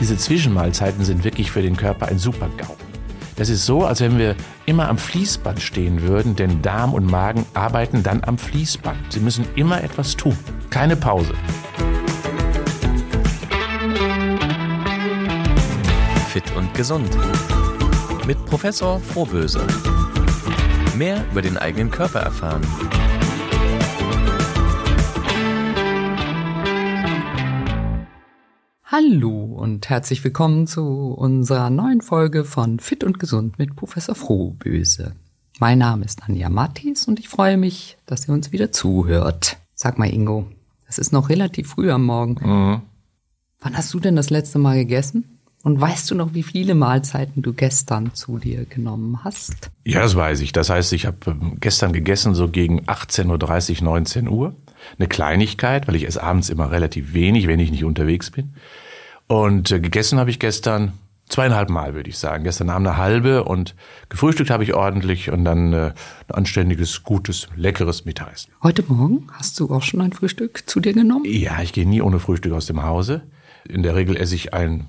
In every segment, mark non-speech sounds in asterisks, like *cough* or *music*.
Diese Zwischenmahlzeiten sind wirklich für den Körper ein Super-GAU. Das ist so, als wenn wir immer am Fließband stehen würden, denn Darm und Magen arbeiten dann am Fließband. Sie müssen immer etwas tun. Keine Pause. Fit und gesund. Mit Professor Frohböse. Mehr über den eigenen Körper erfahren. Hallo und herzlich willkommen zu unserer neuen Folge von Fit und Gesund mit Professor Frohböse. Mein Name ist Anja Mattis und ich freue mich, dass ihr uns wieder zuhört. Sag mal, Ingo, es ist noch relativ früh am Morgen. Mhm. Wann hast du denn das letzte Mal gegessen? Und weißt du noch, wie viele Mahlzeiten du gestern zu dir genommen hast? Ja, das weiß ich. Das heißt, ich habe ähm, gestern gegessen so gegen 18.30 Uhr, 19 Uhr. Eine Kleinigkeit, weil ich esse abends immer relativ wenig, wenn ich nicht unterwegs bin. Und äh, gegessen habe ich gestern zweieinhalb Mal, würde ich sagen. Gestern Abend eine halbe und gefrühstückt habe ich ordentlich und dann äh, ein anständiges, gutes, leckeres Mittagessen. Heute Morgen hast du auch schon ein Frühstück zu dir genommen? Ja, ich gehe nie ohne Frühstück aus dem Hause. In der Regel esse ich ein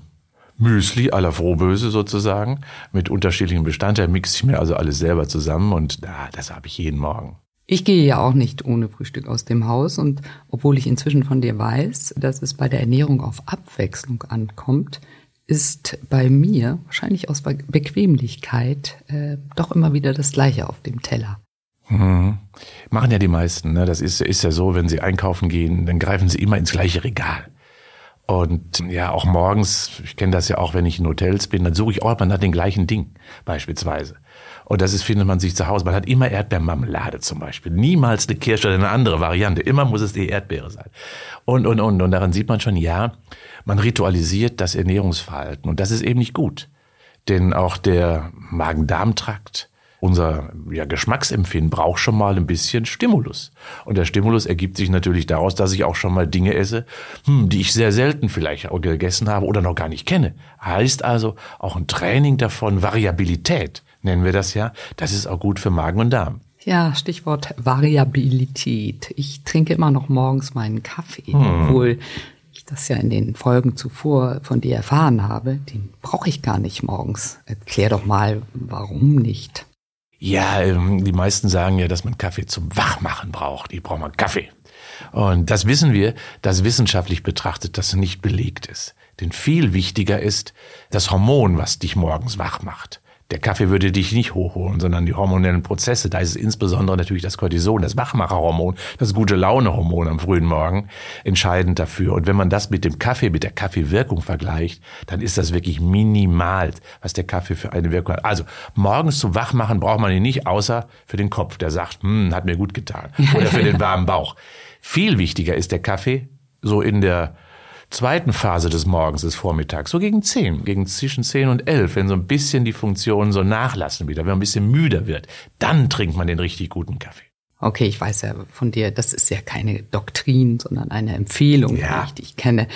Müsli à la Frohböse sozusagen mit unterschiedlichen Bestandteilen, mixe ich mir also alles selber zusammen und ja, das habe ich jeden Morgen. Ich gehe ja auch nicht ohne Frühstück aus dem Haus und obwohl ich inzwischen von dir weiß, dass es bei der Ernährung auf Abwechslung ankommt, ist bei mir wahrscheinlich aus Bequemlichkeit äh, doch immer wieder das Gleiche auf dem Teller. Mhm. Machen ja die meisten. Ne? Das ist, ist ja so, wenn sie einkaufen gehen, dann greifen sie immer ins gleiche Regal. Und ja, auch morgens, ich kenne das ja auch, wenn ich in Hotels bin, dann suche ich auch mal nach den gleichen Dingen, beispielsweise. Und das ist, findet man sich zu Hause. Man hat immer Erdbeermarmelade zum Beispiel. Niemals eine Kirsche oder eine andere Variante. Immer muss es die Erdbeere sein. Und, und, und. Und daran sieht man schon, ja, man ritualisiert das Ernährungsverhalten. Und das ist eben nicht gut. Denn auch der Magen-Darm-Trakt, unser ja, Geschmacksempfinden braucht schon mal ein bisschen Stimulus. Und der Stimulus ergibt sich natürlich daraus, dass ich auch schon mal Dinge esse, hm, die ich sehr selten vielleicht gegessen habe oder noch gar nicht kenne. Heißt also auch ein Training davon, Variabilität nennen wir das ja. Das ist auch gut für Magen und Darm. Ja, Stichwort Variabilität. Ich trinke immer noch morgens meinen Kaffee, hm. obwohl ich das ja in den Folgen zuvor von dir erfahren habe. Den brauche ich gar nicht morgens. Erklär doch mal, warum nicht. Ja, ähm, die meisten sagen ja, dass man Kaffee zum Wachmachen braucht. Ich brauche mal Kaffee. Und das wissen wir, dass wissenschaftlich betrachtet das nicht belegt ist. Denn viel wichtiger ist das Hormon, was dich morgens wach macht. Der Kaffee würde dich nicht hochholen, sondern die hormonellen Prozesse. Da ist es insbesondere natürlich das Cortison, das Wachmacherhormon, das gute Launehormon am frühen Morgen entscheidend dafür. Und wenn man das mit dem Kaffee, mit der Kaffeewirkung vergleicht, dann ist das wirklich minimal, was der Kaffee für eine Wirkung hat. Also morgens zum Wachmachen braucht man ihn nicht, außer für den Kopf, der sagt, hm, hat mir gut getan. Oder für den warmen Bauch. Viel wichtiger ist der Kaffee so in der zweiten Phase des Morgens, des Vormittags, so gegen zehn, gegen zwischen zehn und elf, wenn so ein bisschen die Funktionen so nachlassen wieder, wenn man ein bisschen müder wird, dann trinkt man den richtig guten Kaffee. Okay, ich weiß ja von dir, das ist ja keine Doktrin, sondern eine Empfehlung, ja. die ich dich kenne.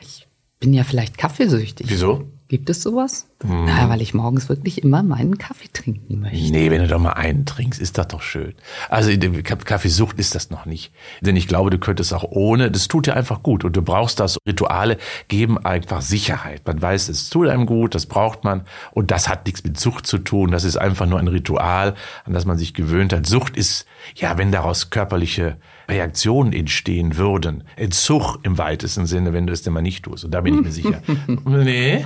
Ich bin ja vielleicht kaffeesüchtig. Wieso? Gibt es sowas? Hm. Na, weil ich morgens wirklich immer meinen Kaffee trinken möchte. Nee, wenn du doch mal einen trinkst, ist das doch schön. Also Kaffeesucht ist das noch nicht. Denn ich glaube, du könntest auch ohne, das tut dir einfach gut. Und du brauchst das. Rituale geben einfach Sicherheit. Man weiß, es tut einem gut, das braucht man. Und das hat nichts mit Sucht zu tun. Das ist einfach nur ein Ritual, an das man sich gewöhnt hat. Sucht ist, ja, wenn daraus körperliche Reaktionen entstehen würden. Entzug im weitesten Sinne, wenn du es denn mal nicht tust. Und da bin ich mir sicher. *laughs* nee,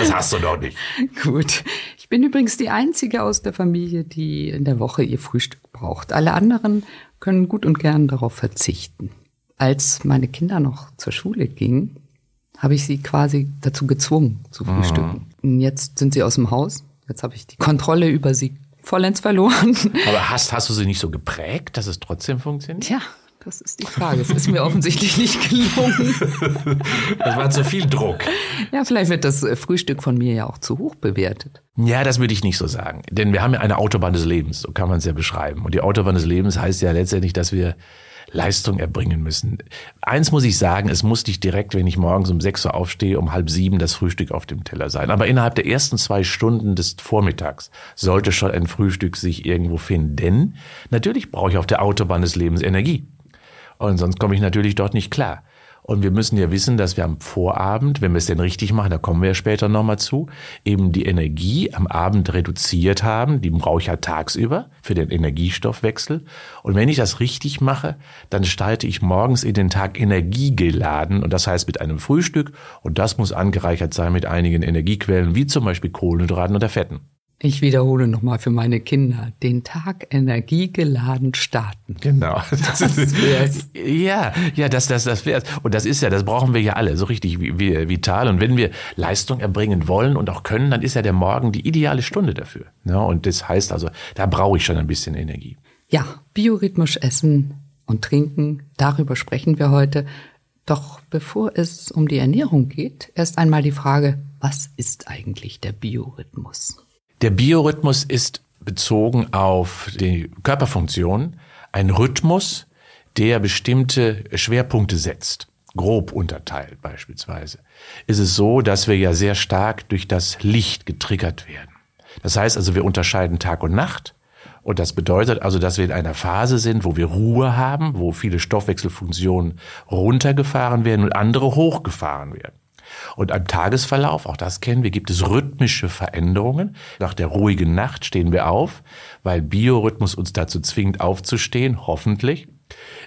das hast du doch nicht. Gut. Ich bin übrigens die Einzige aus der Familie, die in der Woche ihr Frühstück braucht. Alle anderen können gut und gern darauf verzichten. Als meine Kinder noch zur Schule gingen, habe ich sie quasi dazu gezwungen zu frühstücken. Mhm. Jetzt sind sie aus dem Haus. Jetzt habe ich die Kontrolle über sie vollends verloren. *laughs* Aber hast, hast du sie nicht so geprägt, dass es trotzdem funktioniert? Tja, das ist die Frage. Es ist mir offensichtlich nicht gelungen. *laughs* Das war zu viel Druck. Ja, vielleicht wird das Frühstück von mir ja auch zu hoch bewertet. Ja, das würde ich nicht so sagen. Denn wir haben ja eine Autobahn des Lebens, so kann man es ja beschreiben. Und die Autobahn des Lebens heißt ja letztendlich, dass wir Leistung erbringen müssen. Eins muss ich sagen, es muss nicht direkt, wenn ich morgens um sechs Uhr aufstehe, um halb sieben das Frühstück auf dem Teller sein. Aber innerhalb der ersten zwei Stunden des Vormittags sollte schon ein Frühstück sich irgendwo finden. Denn natürlich brauche ich auf der Autobahn des Lebens Energie. Und sonst komme ich natürlich dort nicht klar. Und wir müssen ja wissen, dass wir am Vorabend, wenn wir es denn richtig machen, da kommen wir ja später nochmal zu, eben die Energie am Abend reduziert haben. Die brauche ich ja tagsüber für den Energiestoffwechsel. Und wenn ich das richtig mache, dann starte ich morgens in den Tag energiegeladen. Und das heißt mit einem Frühstück. Und das muss angereichert sein mit einigen Energiequellen, wie zum Beispiel Kohlenhydraten oder Fetten. Ich wiederhole nochmal für meine Kinder, den Tag energiegeladen starten. Genau. Das, *laughs* das wär's. Ja, ja, das, das, das wär's. Und das ist ja, das brauchen wir ja alle, so richtig vital. Und wenn wir Leistung erbringen wollen und auch können, dann ist ja der Morgen die ideale Stunde dafür. Ja, und das heißt also, da brauche ich schon ein bisschen Energie. Ja, biorhythmisch essen und trinken, darüber sprechen wir heute. Doch bevor es um die Ernährung geht, erst einmal die Frage, was ist eigentlich der Biorhythmus? Der Biorhythmus ist bezogen auf die Körperfunktion ein Rhythmus, der bestimmte Schwerpunkte setzt. Grob unterteilt beispielsweise. Ist es so, dass wir ja sehr stark durch das Licht getriggert werden. Das heißt also, wir unterscheiden Tag und Nacht. Und das bedeutet also, dass wir in einer Phase sind, wo wir Ruhe haben, wo viele Stoffwechselfunktionen runtergefahren werden und andere hochgefahren werden. Und am Tagesverlauf, auch das kennen wir, gibt es rhythmische Veränderungen. Nach der ruhigen Nacht stehen wir auf, weil Biorhythmus uns dazu zwingt, aufzustehen, hoffentlich.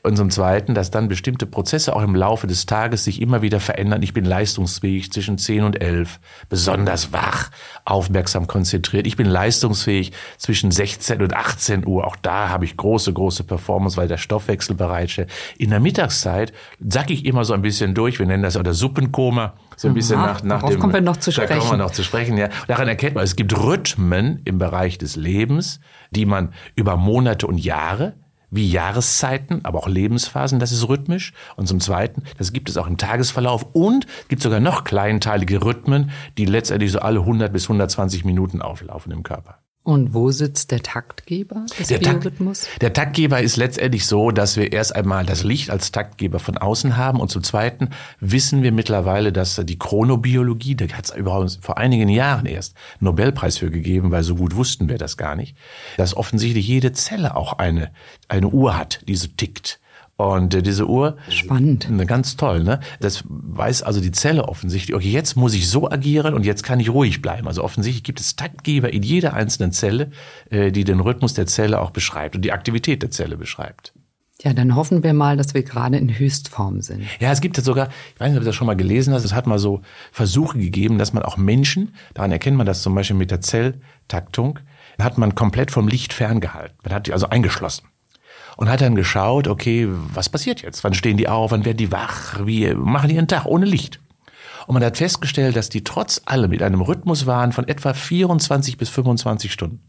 Und zum Zweiten, dass dann bestimmte Prozesse auch im Laufe des Tages sich immer wieder verändern. Ich bin leistungsfähig zwischen 10 und 11, besonders wach, aufmerksam konzentriert. Ich bin leistungsfähig zwischen 16 und 18 Uhr. Auch da habe ich große, große Performance, weil der Stoffwechsel bereitstellt. In der Mittagszeit sacke ich immer so ein bisschen durch. Wir nennen das auch der Suppenkoma. So ein bisschen nach, nach dem. kommen wir noch zu sprechen. Da kommen wir noch zu sprechen, ja. Daran erkennt man, es gibt Rhythmen im Bereich des Lebens, die man über Monate und Jahre wie Jahreszeiten, aber auch Lebensphasen, das ist rhythmisch. Und zum Zweiten, das gibt es auch im Tagesverlauf und gibt sogar noch kleinteilige Rhythmen, die letztendlich so alle 100 bis 120 Minuten auflaufen im Körper. Und wo sitzt der Taktgeber des der Biorhythmus? Takt, der Taktgeber ist letztendlich so, dass wir erst einmal das Licht als Taktgeber von außen haben und zum Zweiten wissen wir mittlerweile, dass die Chronobiologie, da hat es übrigens vor einigen Jahren erst einen Nobelpreis für gegeben, weil so gut wussten wir das gar nicht, dass offensichtlich jede Zelle auch eine, eine Uhr hat, die so tickt. Und äh, diese Uhr. Spannend. Ne, ganz toll, ne? Das weiß also die Zelle offensichtlich. Okay, jetzt muss ich so agieren und jetzt kann ich ruhig bleiben. Also offensichtlich gibt es Taktgeber in jeder einzelnen Zelle, äh, die den Rhythmus der Zelle auch beschreibt und die Aktivität der Zelle beschreibt. Ja, dann hoffen wir mal, dass wir gerade in Höchstform sind. Ja, es gibt ja sogar, ich weiß nicht, ob du das schon mal gelesen hast, es hat mal so Versuche gegeben, dass man auch Menschen, daran erkennt man das zum Beispiel mit der Zelltaktung, hat man komplett vom Licht ferngehalten. Man hat die also eingeschlossen und hat dann geschaut, okay, was passiert jetzt? Wann stehen die auf? Wann werden die wach? Wie machen die ihren Tag ohne Licht? Und man hat festgestellt, dass die trotz allem mit einem Rhythmus waren von etwa 24 bis 25 Stunden.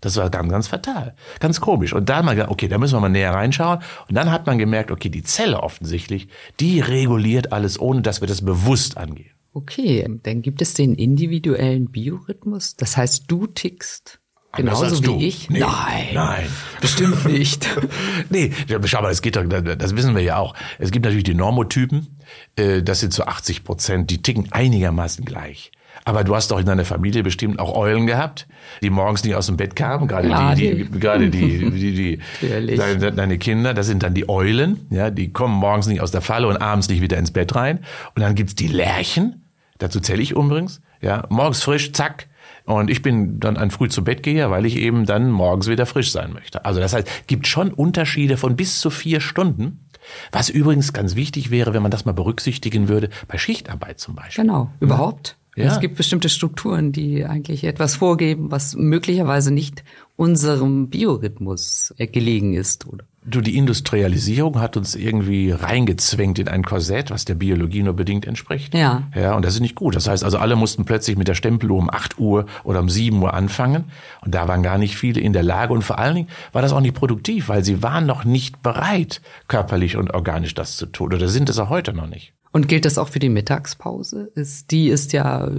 Das war ganz, ganz fatal. Ganz komisch. Und dann mal gesagt, okay, da müssen wir mal näher reinschauen. Und dann hat man gemerkt, okay, die Zelle offensichtlich, die reguliert alles, ohne dass wir das bewusst angehen. Okay, dann gibt es den individuellen Biorhythmus. Das heißt, du tickst Genauso wie du. ich? Nee, nein. Nein. *laughs* Bestimmt nicht. *laughs* nee, schau mal, es geht doch, das wissen wir ja auch. Es gibt natürlich die Normotypen, äh, das sind zu 80 Prozent, die ticken einigermaßen gleich. Aber du hast doch in deiner Familie bestimmt auch Eulen gehabt, die morgens nicht aus dem Bett kamen, gerade ja, die, die, gerade die, *laughs* die, die, deine, deine Kinder, das sind dann die Eulen, ja, die kommen morgens nicht aus der Falle und abends nicht wieder ins Bett rein. Und dann gibt's die Lerchen, dazu zähle ich übrigens, ja, morgens frisch, zack, und ich bin dann ein früh zu Bett gehe, weil ich eben dann morgens wieder frisch sein möchte. Also das heißt, gibt schon Unterschiede von bis zu vier Stunden. Was übrigens ganz wichtig wäre, wenn man das mal berücksichtigen würde, bei Schichtarbeit zum Beispiel. Genau, überhaupt. Ja. Es gibt bestimmte Strukturen, die eigentlich etwas vorgeben, was möglicherweise nicht unserem Biorhythmus gelegen ist, oder? Du, die Industrialisierung hat uns irgendwie reingezwängt in ein Korsett, was der Biologie nur bedingt entspricht. Ja. Ja, und das ist nicht gut. Das heißt also, alle mussten plötzlich mit der Stempeluhr um 8 Uhr oder um 7 Uhr anfangen. Und da waren gar nicht viele in der Lage. Und vor allen Dingen war das auch nicht produktiv, weil sie waren noch nicht bereit, körperlich und organisch das zu tun. Oder sind es auch heute noch nicht. Und gilt das auch für die Mittagspause? Ist, die ist ja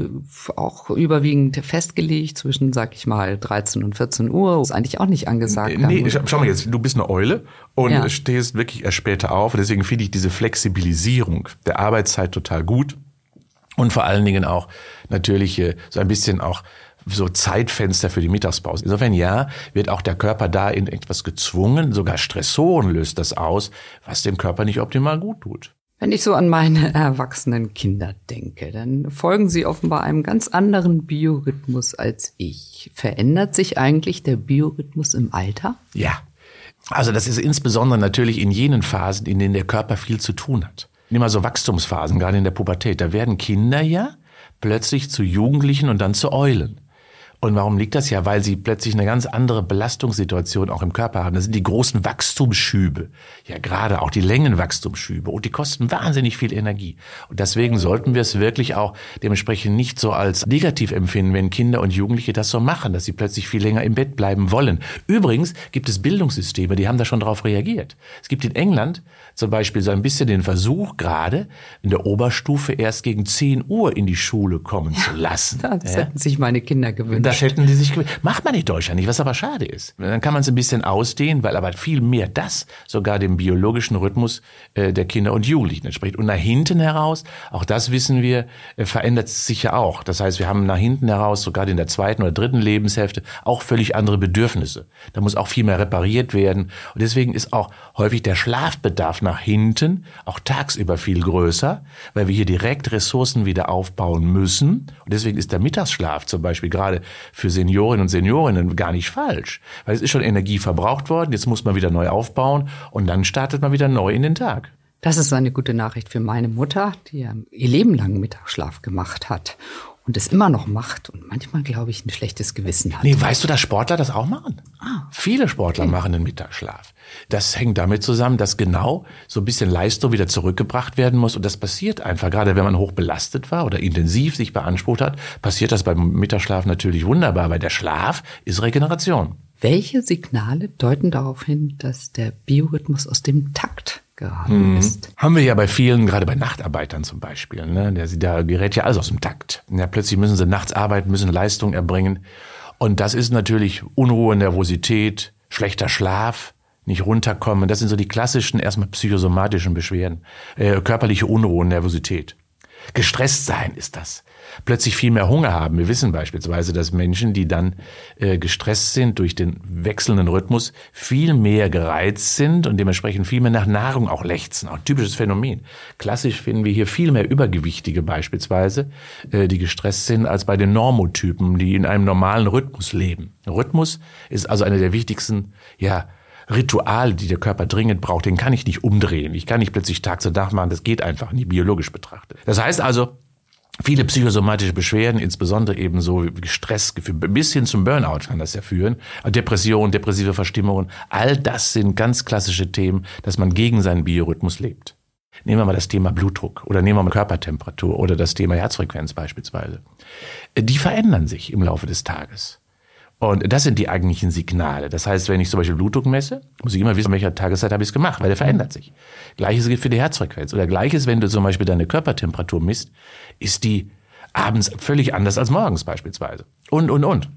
auch überwiegend festgelegt zwischen, sag ich mal, 13 und 14 Uhr. Ist eigentlich auch nicht angesagt. Nee, schau mal jetzt, du bist eine Eule und ja. stehst wirklich erst später auf. Deswegen finde ich diese Flexibilisierung der Arbeitszeit total gut. Und vor allen Dingen auch natürlich so ein bisschen auch so Zeitfenster für die Mittagspause. Insofern ja, wird auch der Körper da in etwas gezwungen, sogar Stressoren löst das aus, was dem Körper nicht optimal gut tut. Wenn ich so an meine *laughs* erwachsenen Kinder denke, dann folgen sie offenbar einem ganz anderen Biorhythmus als ich. Verändert sich eigentlich der Biorhythmus im Alter? Ja. Also das ist insbesondere natürlich in jenen Phasen, in denen der Körper viel zu tun hat. Nimm mal so Wachstumsphasen, gerade in der Pubertät. Da werden Kinder ja plötzlich zu Jugendlichen und dann zu Eulen. Und warum liegt das ja? Weil sie plötzlich eine ganz andere Belastungssituation auch im Körper haben. Das sind die großen Wachstumsschübe. Ja, gerade auch die Längenwachstumsschübe. Und die kosten wahnsinnig viel Energie. Und deswegen sollten wir es wirklich auch dementsprechend nicht so als negativ empfinden, wenn Kinder und Jugendliche das so machen, dass sie plötzlich viel länger im Bett bleiben wollen. Übrigens gibt es Bildungssysteme, die haben da schon darauf reagiert. Es gibt in England zum Beispiel so ein bisschen den Versuch, gerade in der Oberstufe erst gegen 10 Uhr in die Schule kommen zu lassen. Ja, das ja? hätten sich meine Kinder gewünscht. Das hätten die sich gewünscht. Macht man in Deutschland nicht, was aber schade ist. Dann kann man es ein bisschen ausdehnen, weil aber viel mehr das sogar dem biologischen Rhythmus äh, der Kinder und Jugendlichen entspricht. Und nach hinten heraus, auch das wissen wir, äh, verändert sich ja auch. Das heißt, wir haben nach hinten heraus, sogar in der zweiten oder dritten Lebenshälfte, auch völlig andere Bedürfnisse. Da muss auch viel mehr repariert werden. Und deswegen ist auch häufig der Schlafbedarf nach hinten auch tagsüber viel größer, weil wir hier direkt Ressourcen wieder aufbauen müssen. Und deswegen ist der Mittagsschlaf zum Beispiel gerade für Seniorinnen und Seniorinnen gar nicht falsch, weil es ist schon Energie verbraucht worden, jetzt muss man wieder neu aufbauen und dann startet man wieder neu in den Tag. Das ist eine gute Nachricht für meine Mutter, die ja ihr Leben lang Mittagsschlaf gemacht hat und es immer noch macht und manchmal, glaube ich, ein schlechtes Gewissen hat. Nee, weißt du, dass Sportler das auch machen? Viele Sportler machen einen Mittagsschlaf. Das hängt damit zusammen, dass genau so ein bisschen Leistung wieder zurückgebracht werden muss und das passiert einfach, gerade wenn man hoch belastet war oder intensiv sich beansprucht hat, passiert das beim Mittagsschlaf natürlich wunderbar, weil der Schlaf ist Regeneration. Welche Signale deuten darauf hin, dass der Biorhythmus aus dem Takt geraten mhm. ist. Haben wir ja bei vielen, gerade bei Nachtarbeitern zum Beispiel. Ne? Der, da gerät ja alles aus dem Takt. Ja, plötzlich müssen sie nachts arbeiten, müssen Leistung erbringen. Und das ist natürlich Unruhe, Nervosität, schlechter Schlaf, nicht runterkommen. Das sind so die klassischen, erstmal psychosomatischen Beschwerden. Äh, körperliche Unruhe, Nervosität. Gestresst sein ist das plötzlich viel mehr Hunger haben. Wir wissen beispielsweise, dass Menschen, die dann äh, gestresst sind durch den wechselnden Rhythmus, viel mehr gereizt sind und dementsprechend viel mehr nach Nahrung auch lechzen. Auch ein typisches Phänomen. Klassisch finden wir hier viel mehr Übergewichtige beispielsweise, äh, die gestresst sind, als bei den Normotypen, die in einem normalen Rhythmus leben. Rhythmus ist also eine der wichtigsten, ja, Rituale, die der Körper dringend braucht, den kann ich nicht umdrehen. Ich kann nicht plötzlich Tag zu Tag machen, das geht einfach nicht biologisch betrachtet. Das heißt also, Viele psychosomatische Beschwerden, insbesondere eben so wie Stressgefühl, bis hin zum Burnout kann das ja führen. Depression, depressive Verstimmungen, all das sind ganz klassische Themen, dass man gegen seinen Biorhythmus lebt. Nehmen wir mal das Thema Blutdruck oder nehmen wir mal Körpertemperatur oder das Thema Herzfrequenz beispielsweise. Die verändern sich im Laufe des Tages. Und das sind die eigentlichen Signale. Das heißt, wenn ich zum Beispiel Blutdruck messe, muss ich immer wissen, welcher Tageszeit habe ich es gemacht, weil der verändert sich. Gleiches gilt für die Herzfrequenz. Oder gleiches, wenn du zum Beispiel deine Körpertemperatur misst, ist die abends völlig anders als morgens beispielsweise. Und, und, und.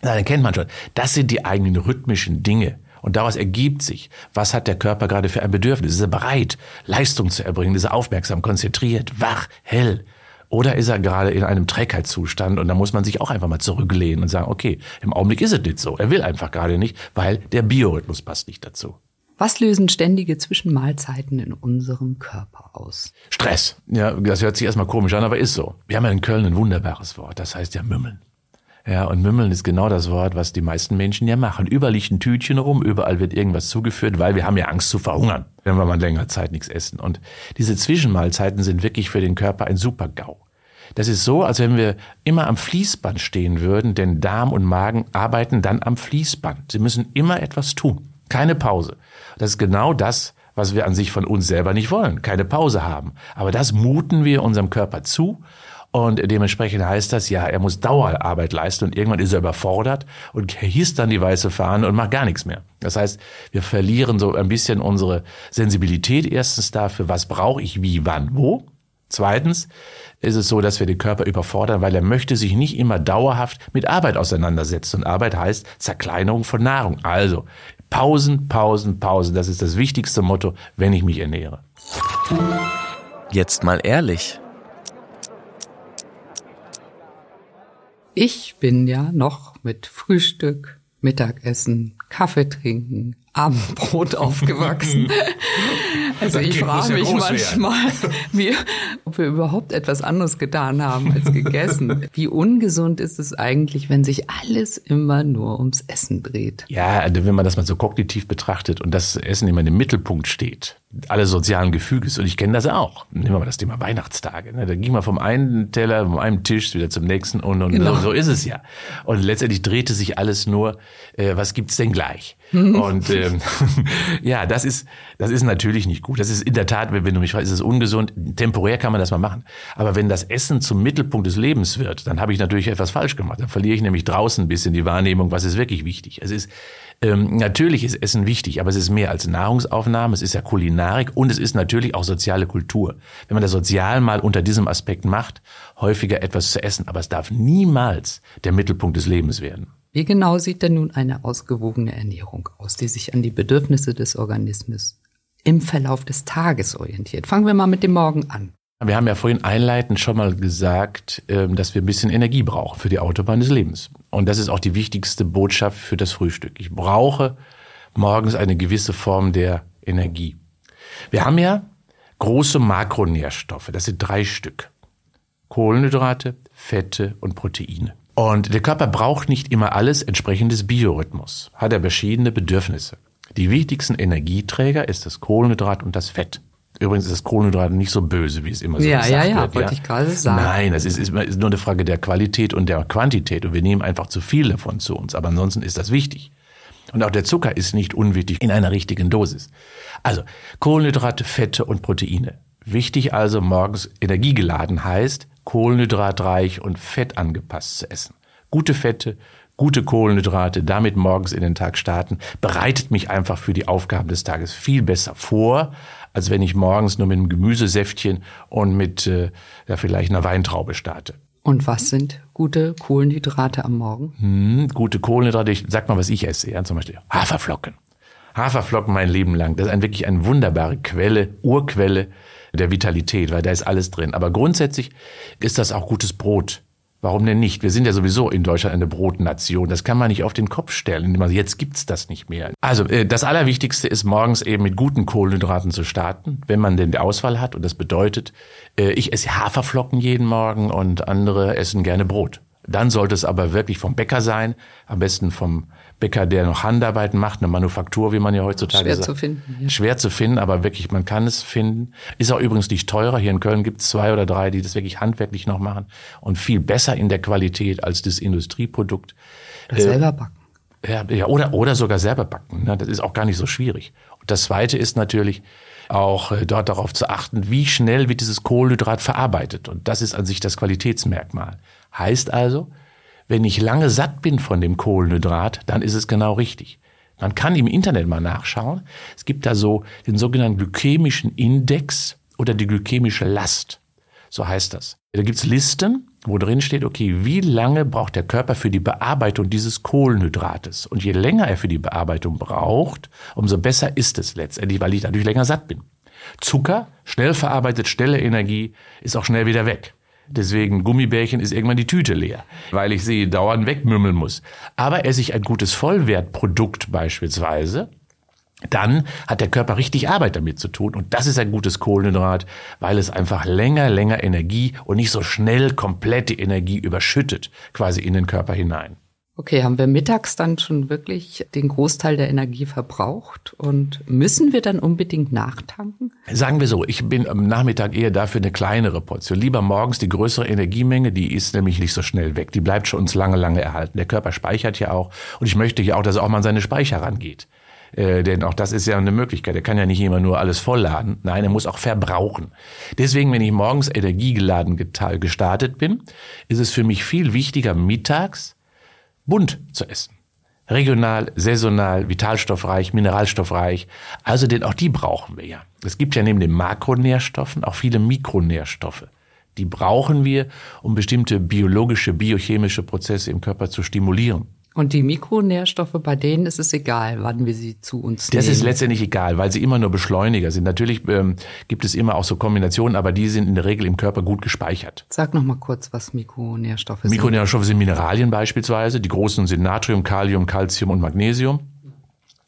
Na, dann kennt man schon. Das sind die eigenen rhythmischen Dinge. Und daraus ergibt sich, was hat der Körper gerade für ein Bedürfnis? Ist er bereit, Leistung zu erbringen? Ist er aufmerksam, konzentriert, wach, hell? Oder ist er gerade in einem Trägheitszustand und da muss man sich auch einfach mal zurücklehnen und sagen, okay, im Augenblick ist es nicht so. Er will einfach gerade nicht, weil der Biorhythmus passt nicht dazu. Was lösen ständige Zwischenmahlzeiten in unserem Körper aus? Stress. Ja, das hört sich erstmal komisch an, aber ist so. Wir haben ja in Köln ein wunderbares Wort, das heißt ja Mümmeln. Ja, und Mümmeln ist genau das Wort, was die meisten Menschen ja machen. Überall liegt ein Tütchen rum, überall wird irgendwas zugeführt, weil wir haben ja Angst zu verhungern, wenn wir mal länger Zeit nichts essen. Und diese Zwischenmahlzeiten sind wirklich für den Körper ein super GAU. Das ist so, als wenn wir immer am Fließband stehen würden, denn Darm und Magen arbeiten dann am Fließband. Sie müssen immer etwas tun. Keine Pause. Das ist genau das, was wir an sich von uns selber nicht wollen. Keine Pause haben. Aber das muten wir unserem Körper zu und dementsprechend heißt das, ja, er muss Dauerarbeit leisten und irgendwann ist er überfordert und hieß dann die weiße Fahne und macht gar nichts mehr. Das heißt, wir verlieren so ein bisschen unsere Sensibilität erstens dafür, was brauche ich wie, wann, wo. Zweitens ist es so, dass wir den Körper überfordern, weil er möchte sich nicht immer dauerhaft mit Arbeit auseinandersetzen. Und Arbeit heißt Zerkleinerung von Nahrung. Also Pausen, Pausen, Pausen. Das ist das wichtigste Motto, wenn ich mich ernähre. Jetzt mal ehrlich. Ich bin ja noch mit Frühstück, Mittagessen, Kaffee trinken, Abendbrot aufgewachsen. *laughs* Also ich frage mich manchmal, wie, ob wir überhaupt etwas anderes getan haben als gegessen. Wie ungesund ist es eigentlich, wenn sich alles immer nur ums Essen dreht? Ja, also wenn man das mal so kognitiv betrachtet und das Essen immer im Mittelpunkt steht, alle sozialen Gefüges. Und ich kenne das auch. Nehmen wir mal das Thema Weihnachtstage. Ne? Da ging man vom einen Teller, vom einen Tisch wieder zum nächsten und, und genau. so, so, ist es ja. Und letztendlich drehte sich alles nur, äh, was gibt's denn gleich? *laughs* und ähm, *laughs* ja, das ist, das ist natürlich nicht gut. Das ist in der Tat, wenn du mich fragst, ist es ungesund. Temporär kann man das mal machen. Aber wenn das Essen zum Mittelpunkt des Lebens wird, dann habe ich natürlich etwas falsch gemacht. Dann verliere ich nämlich draußen ein bisschen die Wahrnehmung, was ist wirklich wichtig. Es ist ähm, natürlich ist Essen wichtig, aber es ist mehr als Nahrungsaufnahme, es ist ja Kulinarik und es ist natürlich auch soziale Kultur. Wenn man das sozial mal unter diesem Aspekt macht, häufiger etwas zu essen, aber es darf niemals der Mittelpunkt des Lebens werden. Wie genau sieht denn nun eine ausgewogene Ernährung aus, die sich an die Bedürfnisse des Organismus im Verlauf des Tages orientiert? Fangen wir mal mit dem Morgen an. Wir haben ja vorhin einleitend schon mal gesagt, ähm, dass wir ein bisschen Energie brauchen für die Autobahn des Lebens. Und das ist auch die wichtigste Botschaft für das Frühstück. Ich brauche morgens eine gewisse Form der Energie. Wir haben ja große Makronährstoffe. Das sind drei Stück. Kohlenhydrate, Fette und Proteine. Und der Körper braucht nicht immer alles entsprechend des Biorhythmus. Hat er verschiedene Bedürfnisse. Die wichtigsten Energieträger ist das Kohlenhydrat und das Fett. Übrigens ist das Kohlenhydrat nicht so böse, wie es immer so ja, gesagt ja, ja, wird. Ja, wollte ich gerade sagen. Nein, das ist, ist, ist nur eine Frage der Qualität und der Quantität. Und wir nehmen einfach zu viel davon zu uns. Aber ansonsten ist das wichtig. Und auch der Zucker ist nicht unwichtig in einer richtigen Dosis. Also Kohlenhydrate, Fette und Proteine. Wichtig also morgens energiegeladen heißt kohlenhydratreich und fettangepasst zu essen. Gute Fette, gute Kohlenhydrate, damit morgens in den Tag starten, bereitet mich einfach für die Aufgaben des Tages viel besser vor, als wenn ich morgens nur mit einem Gemüsesäftchen und mit äh, ja, vielleicht einer Weintraube starte. Und was sind gute Kohlenhydrate am Morgen? Hm, gute Kohlenhydrate, ich sag mal, was ich esse, ja, zum Beispiel Haferflocken. Haferflocken mein Leben lang. Das ist ein, wirklich eine wunderbare Quelle, Urquelle der Vitalität, weil da ist alles drin. Aber grundsätzlich ist das auch gutes Brot. Warum denn nicht? Wir sind ja sowieso in Deutschland eine Brotnation. Das kann man nicht auf den Kopf stellen. Jetzt gibt's das nicht mehr. Also äh, das Allerwichtigste ist morgens eben mit guten Kohlenhydraten zu starten, wenn man denn die Auswahl hat. Und das bedeutet, äh, ich esse Haferflocken jeden Morgen und andere essen gerne Brot. Dann sollte es aber wirklich vom Bäcker sein, am besten vom Bäcker, der noch Handarbeiten macht, eine Manufaktur, wie man ja heutzutage Schwer sagt. zu finden. Ja. Schwer zu finden, aber wirklich, man kann es finden. Ist auch übrigens nicht teurer. Hier in Köln gibt es zwei oder drei, die das wirklich handwerklich noch machen und viel besser in der Qualität als das Industrieprodukt. Oder selber backen. Ja, ja, oder, oder sogar selber backen. Ne? Das ist auch gar nicht so schwierig. Und das Zweite ist natürlich auch äh, dort darauf zu achten, wie schnell wird dieses Kohlenhydrat verarbeitet. Und das ist an sich das Qualitätsmerkmal. Heißt also, wenn ich lange satt bin von dem Kohlenhydrat, dann ist es genau richtig. Man kann im Internet mal nachschauen. Es gibt da so den sogenannten glykämischen Index oder die glykämische Last. So heißt das. Da gibt's Listen, wo drin steht, okay, wie lange braucht der Körper für die Bearbeitung dieses Kohlenhydrates? Und je länger er für die Bearbeitung braucht, umso besser ist es letztendlich, weil ich dadurch länger satt bin. Zucker, schnell verarbeitet, schnelle Energie, ist auch schnell wieder weg. Deswegen Gummibärchen ist irgendwann die Tüte leer, weil ich sie dauernd wegmümmeln muss. Aber esse ich ein gutes Vollwertprodukt beispielsweise, dann hat der Körper richtig Arbeit damit zu tun. Und das ist ein gutes Kohlenhydrat, weil es einfach länger, länger Energie und nicht so schnell komplette Energie überschüttet, quasi in den Körper hinein. Okay, haben wir mittags dann schon wirklich den Großteil der Energie verbraucht und müssen wir dann unbedingt nachtanken? Sagen wir so, ich bin am Nachmittag eher dafür eine kleinere Portion. Lieber morgens die größere Energiemenge, die ist nämlich nicht so schnell weg. Die bleibt schon uns lange, lange erhalten. Der Körper speichert ja auch und ich möchte ja auch, dass er auch mal an seine Speicher rangeht. Äh, denn auch das ist ja eine Möglichkeit. Er kann ja nicht immer nur alles vollladen. Nein, er muss auch verbrauchen. Deswegen, wenn ich morgens energiegeladen gestartet bin, ist es für mich viel wichtiger, mittags bunt zu essen. Regional, saisonal, vitalstoffreich, mineralstoffreich. Also denn auch die brauchen wir ja. Es gibt ja neben den Makronährstoffen auch viele Mikronährstoffe. Die brauchen wir, um bestimmte biologische, biochemische Prozesse im Körper zu stimulieren. Und die Mikronährstoffe, bei denen ist es egal, wann wir sie zu uns das nehmen. Das ist letztendlich egal, weil sie immer nur Beschleuniger sind. Natürlich ähm, gibt es immer auch so Kombinationen, aber die sind in der Regel im Körper gut gespeichert. Sag noch mal kurz, was Mikronährstoffe sind. Mikronährstoffe sind Mineralien beispielsweise. Die großen sind Natrium, Kalium, Calcium und Magnesium.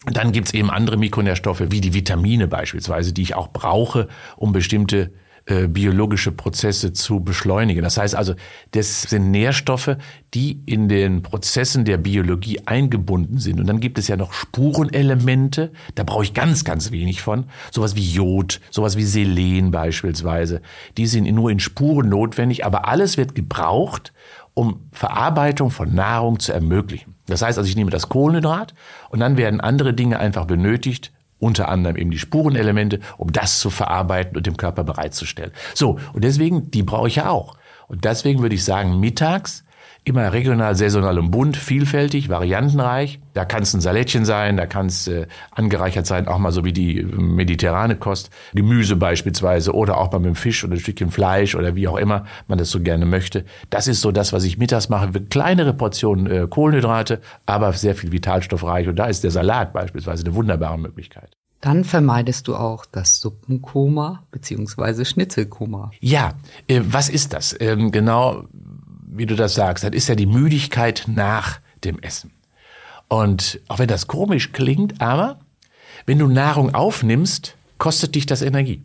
Dann gibt's eben andere Mikronährstoffe, wie die Vitamine beispielsweise, die ich auch brauche, um bestimmte äh, biologische Prozesse zu beschleunigen. Das heißt also, das sind Nährstoffe, die in den Prozessen der Biologie eingebunden sind. Und dann gibt es ja noch Spurenelemente, da brauche ich ganz, ganz wenig von. Sowas wie Jod, sowas wie Selen beispielsweise. Die sind nur in Spuren notwendig, aber alles wird gebraucht, um Verarbeitung von Nahrung zu ermöglichen. Das heißt also, ich nehme das Kohlenhydrat und dann werden andere Dinge einfach benötigt, unter anderem eben die Spurenelemente, um das zu verarbeiten und dem Körper bereitzustellen. So, und deswegen, die brauche ich ja auch. Und deswegen würde ich sagen, mittags immer regional, saisonal und bunt, vielfältig, variantenreich. Da kann es ein Salettchen sein, da kann es äh, angereichert sein, auch mal so wie die mediterrane Kost, Gemüse beispielsweise oder auch mal mit dem Fisch oder ein Stückchen Fleisch oder wie auch immer man das so gerne möchte. Das ist so das, was ich mittags mache. Kleinere Portionen äh, Kohlenhydrate, aber sehr viel vitalstoffreich. Und da ist der Salat beispielsweise eine wunderbare Möglichkeit. Dann vermeidest du auch das Suppenkoma beziehungsweise Schnitzelkoma. Ja, äh, was ist das? Ähm, genau wie du das sagst, das ist ja die Müdigkeit nach dem Essen. Und auch wenn das komisch klingt, aber wenn du Nahrung aufnimmst, kostet dich das Energie.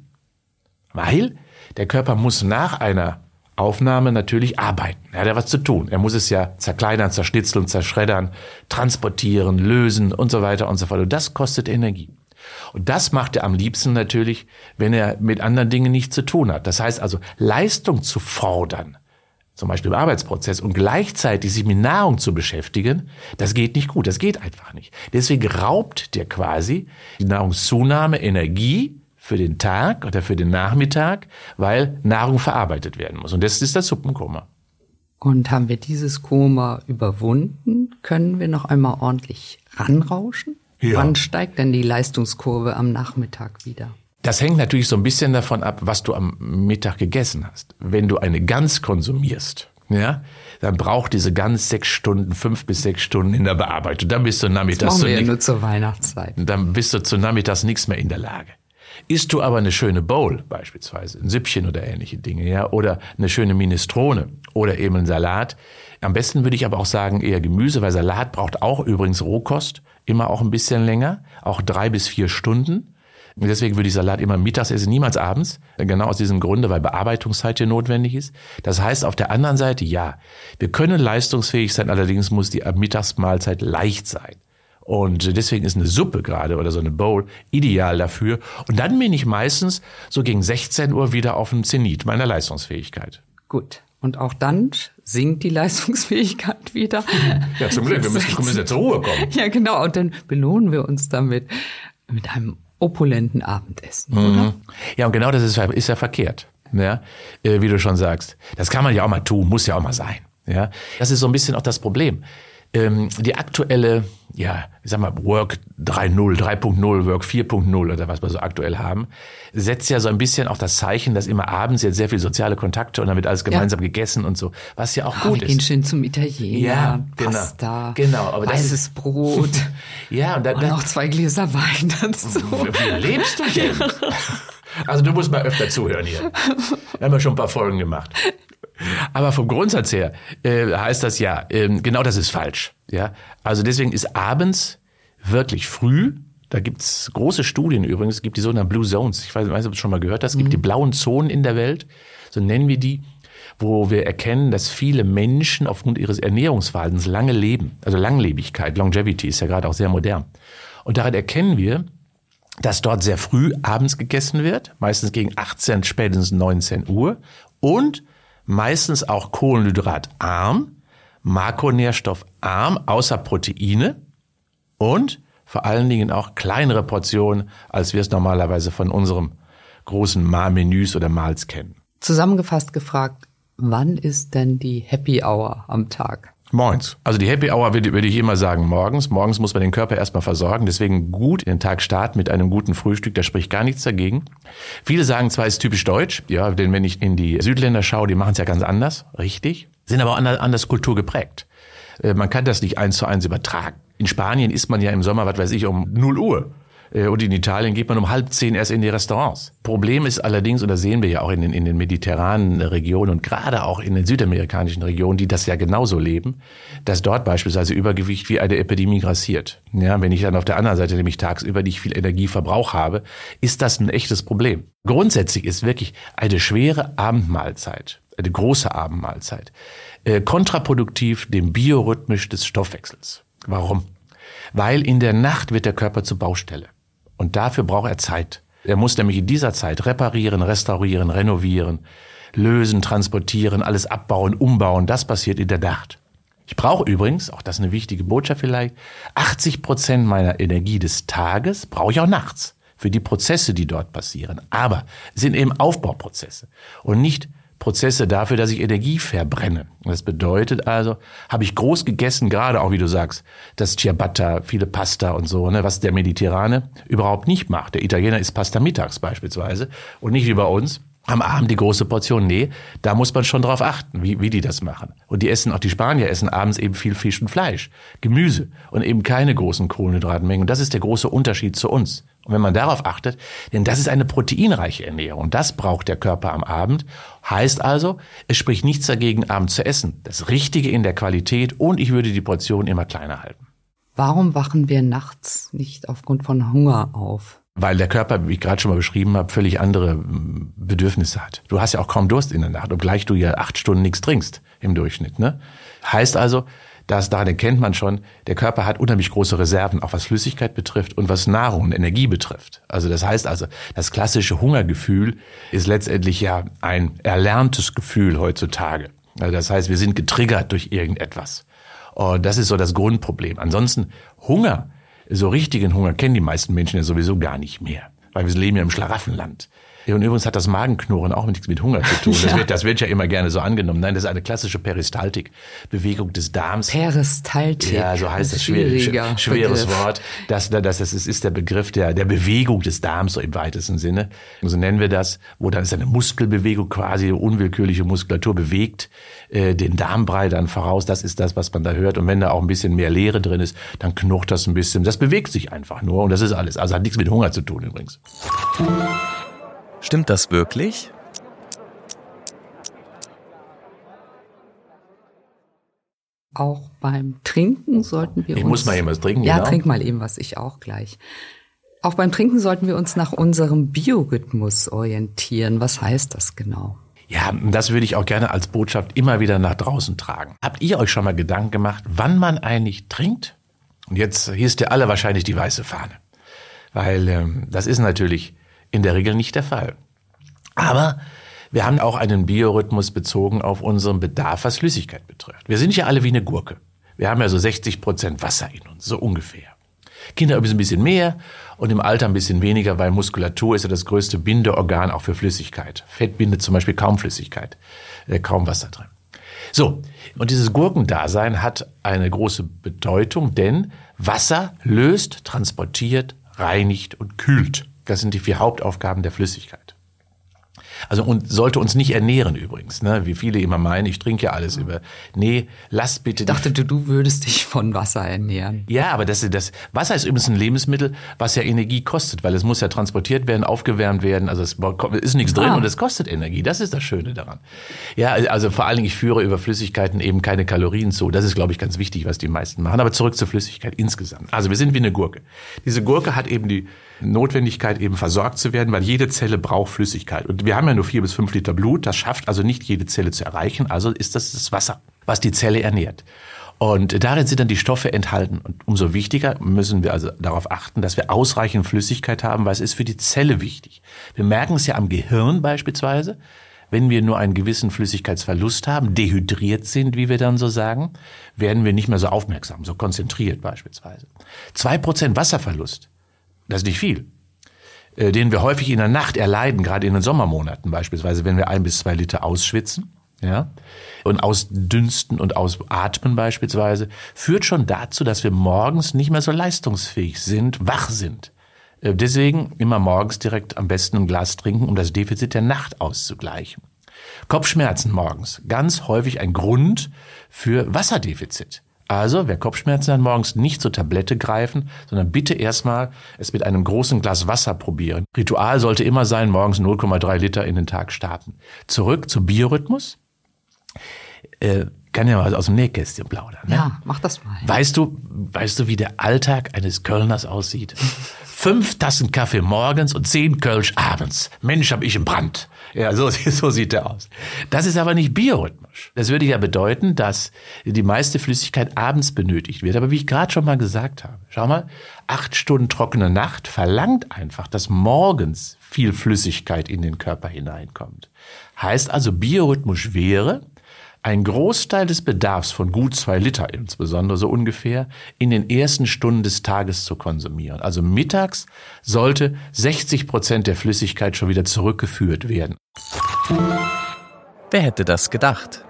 Weil der Körper muss nach einer Aufnahme natürlich arbeiten. Er hat ja was zu tun. Er muss es ja zerkleinern, zerschnitzeln, zerschreddern, transportieren, lösen und so weiter und so fort. Und das kostet Energie. Und das macht er am liebsten natürlich, wenn er mit anderen Dingen nichts zu tun hat. Das heißt also, Leistung zu fordern, zum Beispiel im Arbeitsprozess, und gleichzeitig sich mit Nahrung zu beschäftigen, das geht nicht gut, das geht einfach nicht. Deswegen raubt der quasi die Nahrungszunahme Energie für den Tag oder für den Nachmittag, weil Nahrung verarbeitet werden muss. Und das ist das Suppenkoma. Und haben wir dieses Koma überwunden, können wir noch einmal ordentlich ranrauschen? Ja. Wann steigt denn die Leistungskurve am Nachmittag wieder? Das hängt natürlich so ein bisschen davon ab, was du am Mittag gegessen hast. Wenn du eine Gans konsumierst, ja, dann braucht diese Gans sechs Stunden, fünf bis sechs Stunden in der Bearbeitung. Dann bist du nachmittags das machen wir ja nur zur Weihnachtszeit. Dann bist du zu nachmittags nichts mehr in der Lage. Isst du aber eine schöne Bowl beispielsweise, ein Süppchen oder ähnliche Dinge, ja, oder eine schöne Minestrone oder eben ein Salat. Am besten würde ich aber auch sagen eher Gemüse, weil Salat braucht auch übrigens Rohkost, immer auch ein bisschen länger, auch drei bis vier Stunden. Deswegen würde ich Salat immer mittags essen, niemals abends. Genau aus diesem Grunde, weil Bearbeitungszeit hier notwendig ist. Das heißt auf der anderen Seite, ja, wir können leistungsfähig sein, allerdings muss die Mittagsmahlzeit leicht sein. Und deswegen ist eine Suppe gerade oder so eine Bowl ideal dafür. Und dann bin ich meistens so gegen 16 Uhr wieder auf dem Zenit meiner Leistungsfähigkeit. Gut. Und auch dann sinkt die Leistungsfähigkeit wieder. Ja, zum Glück. Wir müssen, wir müssen ja zur Ruhe kommen. Ja, genau. Und dann belohnen wir uns damit mit einem opulenten Abendessen, mhm. oder? Ja, und genau das ist, ist ja verkehrt. Ja, äh, wie du schon sagst. Das kann man ja auch mal tun, muss ja auch mal sein. Ja, das ist so ein bisschen auch das Problem ähm, die aktuelle, ja, ich sag mal, Work 3.0, 3.0, Work 4.0 oder was wir so aktuell haben, setzt ja so ein bisschen auch das Zeichen, dass immer abends jetzt sehr viel soziale Kontakte und dann wird alles gemeinsam ja. gegessen und so, was ja auch oh, gut wir ist. Gehen schön zum Italiener, ja, genau, Pasta, genau, aber weißes das ist, Brot, *laughs* ja und, da, und noch zwei Gläser Wein dazu. Wie lebst du *laughs* denn? Also du musst mal öfter zuhören hier. Wir haben ja schon ein paar Folgen gemacht. Aber vom Grundsatz her äh, heißt das ja, äh, genau das ist falsch. Ja, Also deswegen ist abends wirklich früh, da gibt's große Studien übrigens, es gibt die sogenannten Blue Zones, ich weiß, weiß ob du schon mal gehört hast, es gibt mhm. die blauen Zonen in der Welt, so nennen wir die, wo wir erkennen, dass viele Menschen aufgrund ihres Ernährungsverhaltens lange leben. Also Langlebigkeit, Longevity ist ja gerade auch sehr modern. Und daran erkennen wir, dass dort sehr früh abends gegessen wird, meistens gegen 18, spätestens 19 Uhr und meistens auch kohlenhydratarm, makronährstoffarm, außer Proteine und vor allen Dingen auch kleinere Portionen, als wir es normalerweise von unserem großen Mahlmenüs oder Mahls kennen. Zusammengefasst gefragt, wann ist denn die Happy Hour am Tag? Morgens. Also die Happy Hour würde, würde ich immer sagen morgens. Morgens muss man den Körper erstmal versorgen. Deswegen gut den Tag starten mit einem guten Frühstück. Da spricht gar nichts dagegen. Viele sagen zwar, es ist typisch deutsch. Ja, denn wenn ich in die Südländer schaue, die machen es ja ganz anders. Richtig. Sind aber auch anders Kultur geprägt. Äh, man kann das nicht eins zu eins übertragen. In Spanien isst man ja im Sommer, was weiß ich, um 0 Uhr. Äh, und in Italien geht man um halb zehn erst in die Restaurants. Problem ist allerdings, und das sehen wir ja auch in den, in den mediterranen Regionen und gerade auch in den südamerikanischen Regionen, die das ja genauso leben, dass dort beispielsweise Übergewicht wie eine Epidemie grassiert. Ja, wenn ich dann auf der anderen Seite nämlich tagsüber nicht viel Energieverbrauch habe, ist das ein echtes Problem. Grundsätzlich ist wirklich eine schwere Abendmahlzeit, eine große Abendmahlzeit, äh, kontraproduktiv dem Biorhythmisch des Stoffwechsels. Warum? Weil in der Nacht wird der Körper zur Baustelle. Und dafür braucht er Zeit. Er muss nämlich in dieser Zeit reparieren, restaurieren, renovieren, lösen, transportieren, alles abbauen, umbauen. Das passiert in der Nacht. Ich brauche übrigens, auch das ist eine wichtige Botschaft vielleicht, 80 Prozent meiner Energie des Tages brauche ich auch nachts für die Prozesse, die dort passieren. Aber es sind eben Aufbauprozesse und nicht Prozesse dafür, dass ich Energie verbrenne. Das bedeutet also, habe ich groß gegessen, gerade auch wie du sagst, das Ciabatta, viele Pasta und so, ne, was der Mediterrane überhaupt nicht macht. Der Italiener isst Pasta mittags beispielsweise und nicht wie bei uns am Abend die große Portion. Nee, da muss man schon drauf achten, wie, wie die das machen. Und die essen, auch die Spanier essen abends eben viel Fisch und Fleisch, Gemüse und eben keine großen Kohlenhydratmengen. Das ist der große Unterschied zu uns. Und wenn man darauf achtet, denn das ist eine proteinreiche Ernährung, das braucht der Körper am Abend. Heißt also, es spricht nichts dagegen, abends zu essen. Das Richtige in der Qualität und ich würde die Portion immer kleiner halten. Warum wachen wir nachts nicht aufgrund von Hunger auf? Weil der Körper, wie ich gerade schon mal beschrieben habe, völlig andere hm, Bedürfnisse hat. Du hast ja auch kaum Durst in der Nacht, obgleich du ja acht Stunden nichts trinkst im Durchschnitt. Ne? Heißt also, das, daran erkennt man schon, der Körper hat unheimlich große Reserven, auch was Flüssigkeit betrifft und was Nahrung und Energie betrifft. Also das heißt also, das klassische Hungergefühl ist letztendlich ja ein erlerntes Gefühl heutzutage. Also das heißt, wir sind getriggert durch irgendetwas. Und das ist so das Grundproblem. Ansonsten Hunger, so richtigen Hunger kennen die meisten Menschen ja sowieso gar nicht mehr, weil wir leben ja im Schlaraffenland. Und übrigens hat das Magenknurren auch nichts mit Hunger zu tun. Das, *laughs* wird, das wird ja immer gerne so angenommen. Nein, das ist eine klassische Peristaltik, Bewegung des Darms. Peristaltik. Ja, so heißt das, schwieriger schweres Begriff. Wort. Das, das, das ist der Begriff der, der Bewegung des Darms so im weitesten Sinne. So nennen wir das, wo dann ist eine Muskelbewegung quasi, unwillkürliche Muskulatur bewegt äh, den Darmbrei dann voraus. Das ist das, was man da hört. Und wenn da auch ein bisschen mehr Leere drin ist, dann knurrt das ein bisschen. Das bewegt sich einfach nur und das ist alles. Also hat nichts mit Hunger zu tun übrigens. Stimmt das wirklich? Auch beim Trinken sollten wir ich uns. Ich muss mal eben was trinken. Ja, genau. trink mal eben was, ich auch gleich. Auch beim Trinken sollten wir uns nach unserem Biorhythmus orientieren. Was heißt das genau? Ja, das würde ich auch gerne als Botschaft immer wieder nach draußen tragen. Habt ihr euch schon mal Gedanken gemacht, wann man eigentlich trinkt? Und jetzt ist ja alle wahrscheinlich die weiße Fahne. Weil ähm, das ist natürlich in der Regel nicht der Fall. Aber wir haben auch einen Biorhythmus bezogen auf unseren Bedarf, was Flüssigkeit betrifft. Wir sind ja alle wie eine Gurke. Wir haben ja so 60 Prozent Wasser in uns, so ungefähr. Kinder ein bisschen mehr und im Alter ein bisschen weniger, weil Muskulatur ist ja das größte Bindeorgan auch für Flüssigkeit. Fett bindet zum Beispiel kaum Flüssigkeit, äh, kaum Wasser drin. So, und dieses Gurkendasein hat eine große Bedeutung, denn Wasser löst, transportiert, reinigt und kühlt. Das sind die vier Hauptaufgaben der Flüssigkeit. Also und sollte uns nicht ernähren übrigens, ne? wie viele immer meinen, ich trinke ja alles über. Nee, lass bitte. Ich dachte, du, du würdest dich von Wasser ernähren. Ja, aber das, das Wasser ist übrigens ein Lebensmittel, was ja Energie kostet, weil es muss ja transportiert werden, aufgewärmt werden. Also es ist nichts drin ah. und es kostet Energie. Das ist das Schöne daran. Ja, also vor allen Dingen, ich führe über Flüssigkeiten eben keine Kalorien zu. Das ist, glaube ich, ganz wichtig, was die meisten machen. Aber zurück zur Flüssigkeit insgesamt. Also wir sind wie eine Gurke. Diese Gurke hat eben die Notwendigkeit, eben versorgt zu werden, weil jede Zelle braucht Flüssigkeit. Und wir haben ja nur vier bis fünf Liter Blut. Das schafft also nicht jede Zelle zu erreichen. Also ist das das Wasser, was die Zelle ernährt. Und darin sind dann die Stoffe enthalten. Und umso wichtiger müssen wir also darauf achten, dass wir ausreichend Flüssigkeit haben, weil es ist für die Zelle wichtig. Wir merken es ja am Gehirn beispielsweise. Wenn wir nur einen gewissen Flüssigkeitsverlust haben, dehydriert sind, wie wir dann so sagen, werden wir nicht mehr so aufmerksam, so konzentriert beispielsweise. Zwei Prozent Wasserverlust das ist nicht viel, äh, den wir häufig in der Nacht erleiden, gerade in den Sommermonaten beispielsweise, wenn wir ein bis zwei Liter ausschwitzen, ja, und ausdünsten und ausatmen beispielsweise, führt schon dazu, dass wir morgens nicht mehr so leistungsfähig sind, wach sind. Äh, deswegen immer morgens direkt am besten ein Glas trinken, um das Defizit der Nacht auszugleichen. Kopfschmerzen morgens, ganz häufig ein Grund für Wasserdefizit. Also, wer Kopfschmerzen hat, morgens nicht zur Tablette greifen, sondern bitte erstmal es mit einem großen Glas Wasser probieren. Ritual sollte immer sein, morgens 0,3 Liter in den Tag starten. Zurück zum Biorhythmus. Äh, kann ja mal aus dem Nähkästchen plaudern. Ne? Ja, mach das mal. Weißt du, weißt du, wie der Alltag eines Kölners aussieht? Fünf Tassen Kaffee morgens und zehn Kölsch abends. Mensch, hab ich im Brand. Ja, so, *laughs* so sieht der aus. Das ist aber nicht biorhythmisch. Das würde ja bedeuten, dass die meiste Flüssigkeit abends benötigt wird. Aber wie ich gerade schon mal gesagt habe, schau mal, acht Stunden trockene Nacht verlangt einfach, dass morgens viel Flüssigkeit in den Körper hineinkommt. Heißt also, biorhythmisch wäre, ein Großteil des Bedarfs von gut zwei Liter, insbesondere so ungefähr, in den ersten Stunden des Tages zu konsumieren. Also mittags sollte 60 Prozent der Flüssigkeit schon wieder zurückgeführt werden. Wer hätte das gedacht?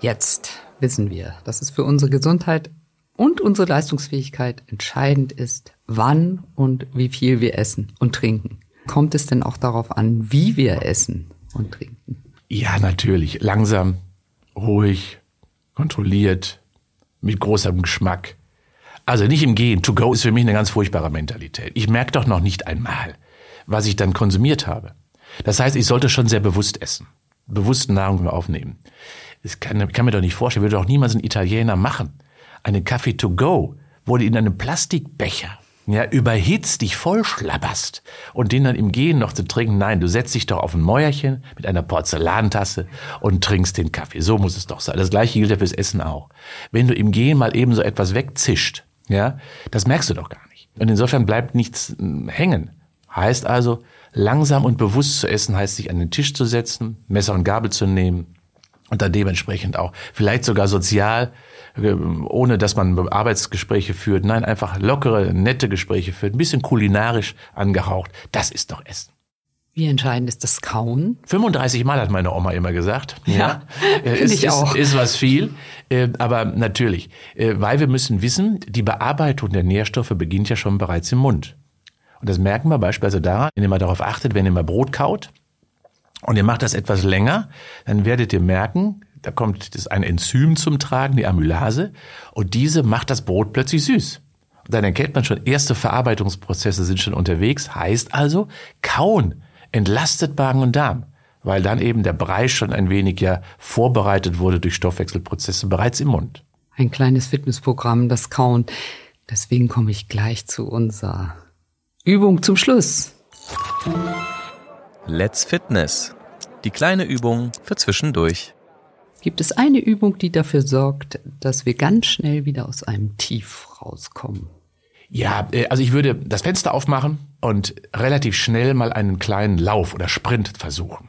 Jetzt wissen wir, dass es für unsere Gesundheit und unsere Leistungsfähigkeit entscheidend ist, wann und wie viel wir essen und trinken. Kommt es denn auch darauf an, wie wir essen und trinken? Ja, natürlich. Langsam, ruhig, kontrolliert, mit großem Geschmack. Also nicht im Gehen. To go ist für mich eine ganz furchtbare Mentalität. Ich merke doch noch nicht einmal, was ich dann konsumiert habe. Das heißt, ich sollte schon sehr bewusst essen. Bewusst Nahrung aufnehmen. Das kann, kann mir doch nicht vorstellen, würde doch niemals ein Italiener machen. Einen Kaffee to go wurde in einem Plastikbecher ja, überhitzt, dich voll schlabberst und den dann im Gehen noch zu trinken. Nein, du setzt dich doch auf ein Mäuerchen mit einer Porzellantasse und trinkst den Kaffee. So muss es doch sein. Das gleiche gilt ja fürs Essen auch. Wenn du im Gehen mal eben so etwas wegzischt, ja, das merkst du doch gar nicht. Und insofern bleibt nichts hm, hängen. Heißt also, langsam und bewusst zu essen, heißt sich an den Tisch zu setzen, Messer und Gabel zu nehmen, und dann dementsprechend auch vielleicht sogar sozial, ohne dass man Arbeitsgespräche führt, nein, einfach lockere, nette Gespräche führt, ein bisschen kulinarisch angehaucht. Das ist doch Essen. Wie entscheidend ist das Kauen? 35 Mal hat meine Oma immer gesagt. Ja, ja. *laughs* Ist, ich auch. Ist, ist was viel, äh, aber natürlich, äh, weil wir müssen wissen, die Bearbeitung der Nährstoffe beginnt ja schon bereits im Mund. Und das merken wir beispielsweise daran, indem man darauf achtet, wenn ihr mal Brot kaut, und ihr macht das etwas länger, dann werdet ihr merken, da kommt das ein Enzym zum Tragen, die Amylase, und diese macht das Brot plötzlich süß. Und dann erkennt man schon, erste Verarbeitungsprozesse sind schon unterwegs, heißt also, kauen entlastet Magen und Darm, weil dann eben der Brei schon ein wenig ja vorbereitet wurde durch Stoffwechselprozesse bereits im Mund. Ein kleines Fitnessprogramm, das Kauen. Deswegen komme ich gleich zu unserer Übung zum Schluss. Let's Fitness. Die kleine Übung für zwischendurch. Gibt es eine Übung, die dafür sorgt, dass wir ganz schnell wieder aus einem Tief rauskommen? Ja, äh, also ich würde das Fenster aufmachen und relativ schnell mal einen kleinen Lauf oder Sprint versuchen.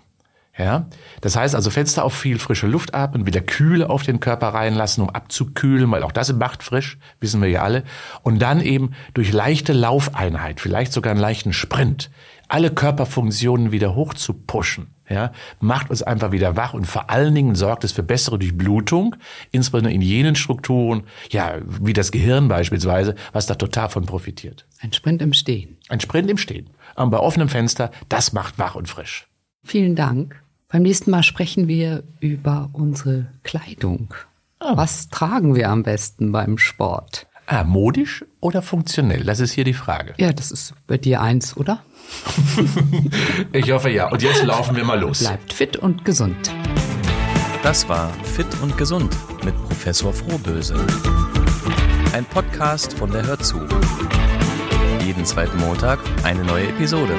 Ja, das heißt also Fenster auf viel frische Luft atmen, wieder Kühle auf den Körper reinlassen, um abzukühlen, weil auch das macht frisch, wissen wir ja alle. Und dann eben durch leichte Laufeinheit, vielleicht sogar einen leichten Sprint, alle Körperfunktionen wieder hoch zu pushen, ja, macht uns einfach wieder wach und vor allen Dingen sorgt es für bessere Durchblutung, insbesondere in jenen Strukturen, ja, wie das Gehirn beispielsweise, was da total von profitiert. Ein Sprint im Stehen. Ein Sprint im Stehen. Aber bei offenem Fenster, das macht wach und frisch. Vielen Dank. Beim nächsten Mal sprechen wir über unsere Kleidung. Oh. Was tragen wir am besten beim Sport? Ah, modisch oder funktionell? Das ist hier die Frage. Ja, das ist bei dir eins, oder? *laughs* Ich hoffe ja. Und jetzt laufen wir mal los. Bleibt fit und gesund. Das war Fit und Gesund mit Professor Frohböse. Ein Podcast von der Hörzu. Jeden zweiten Montag eine neue Episode.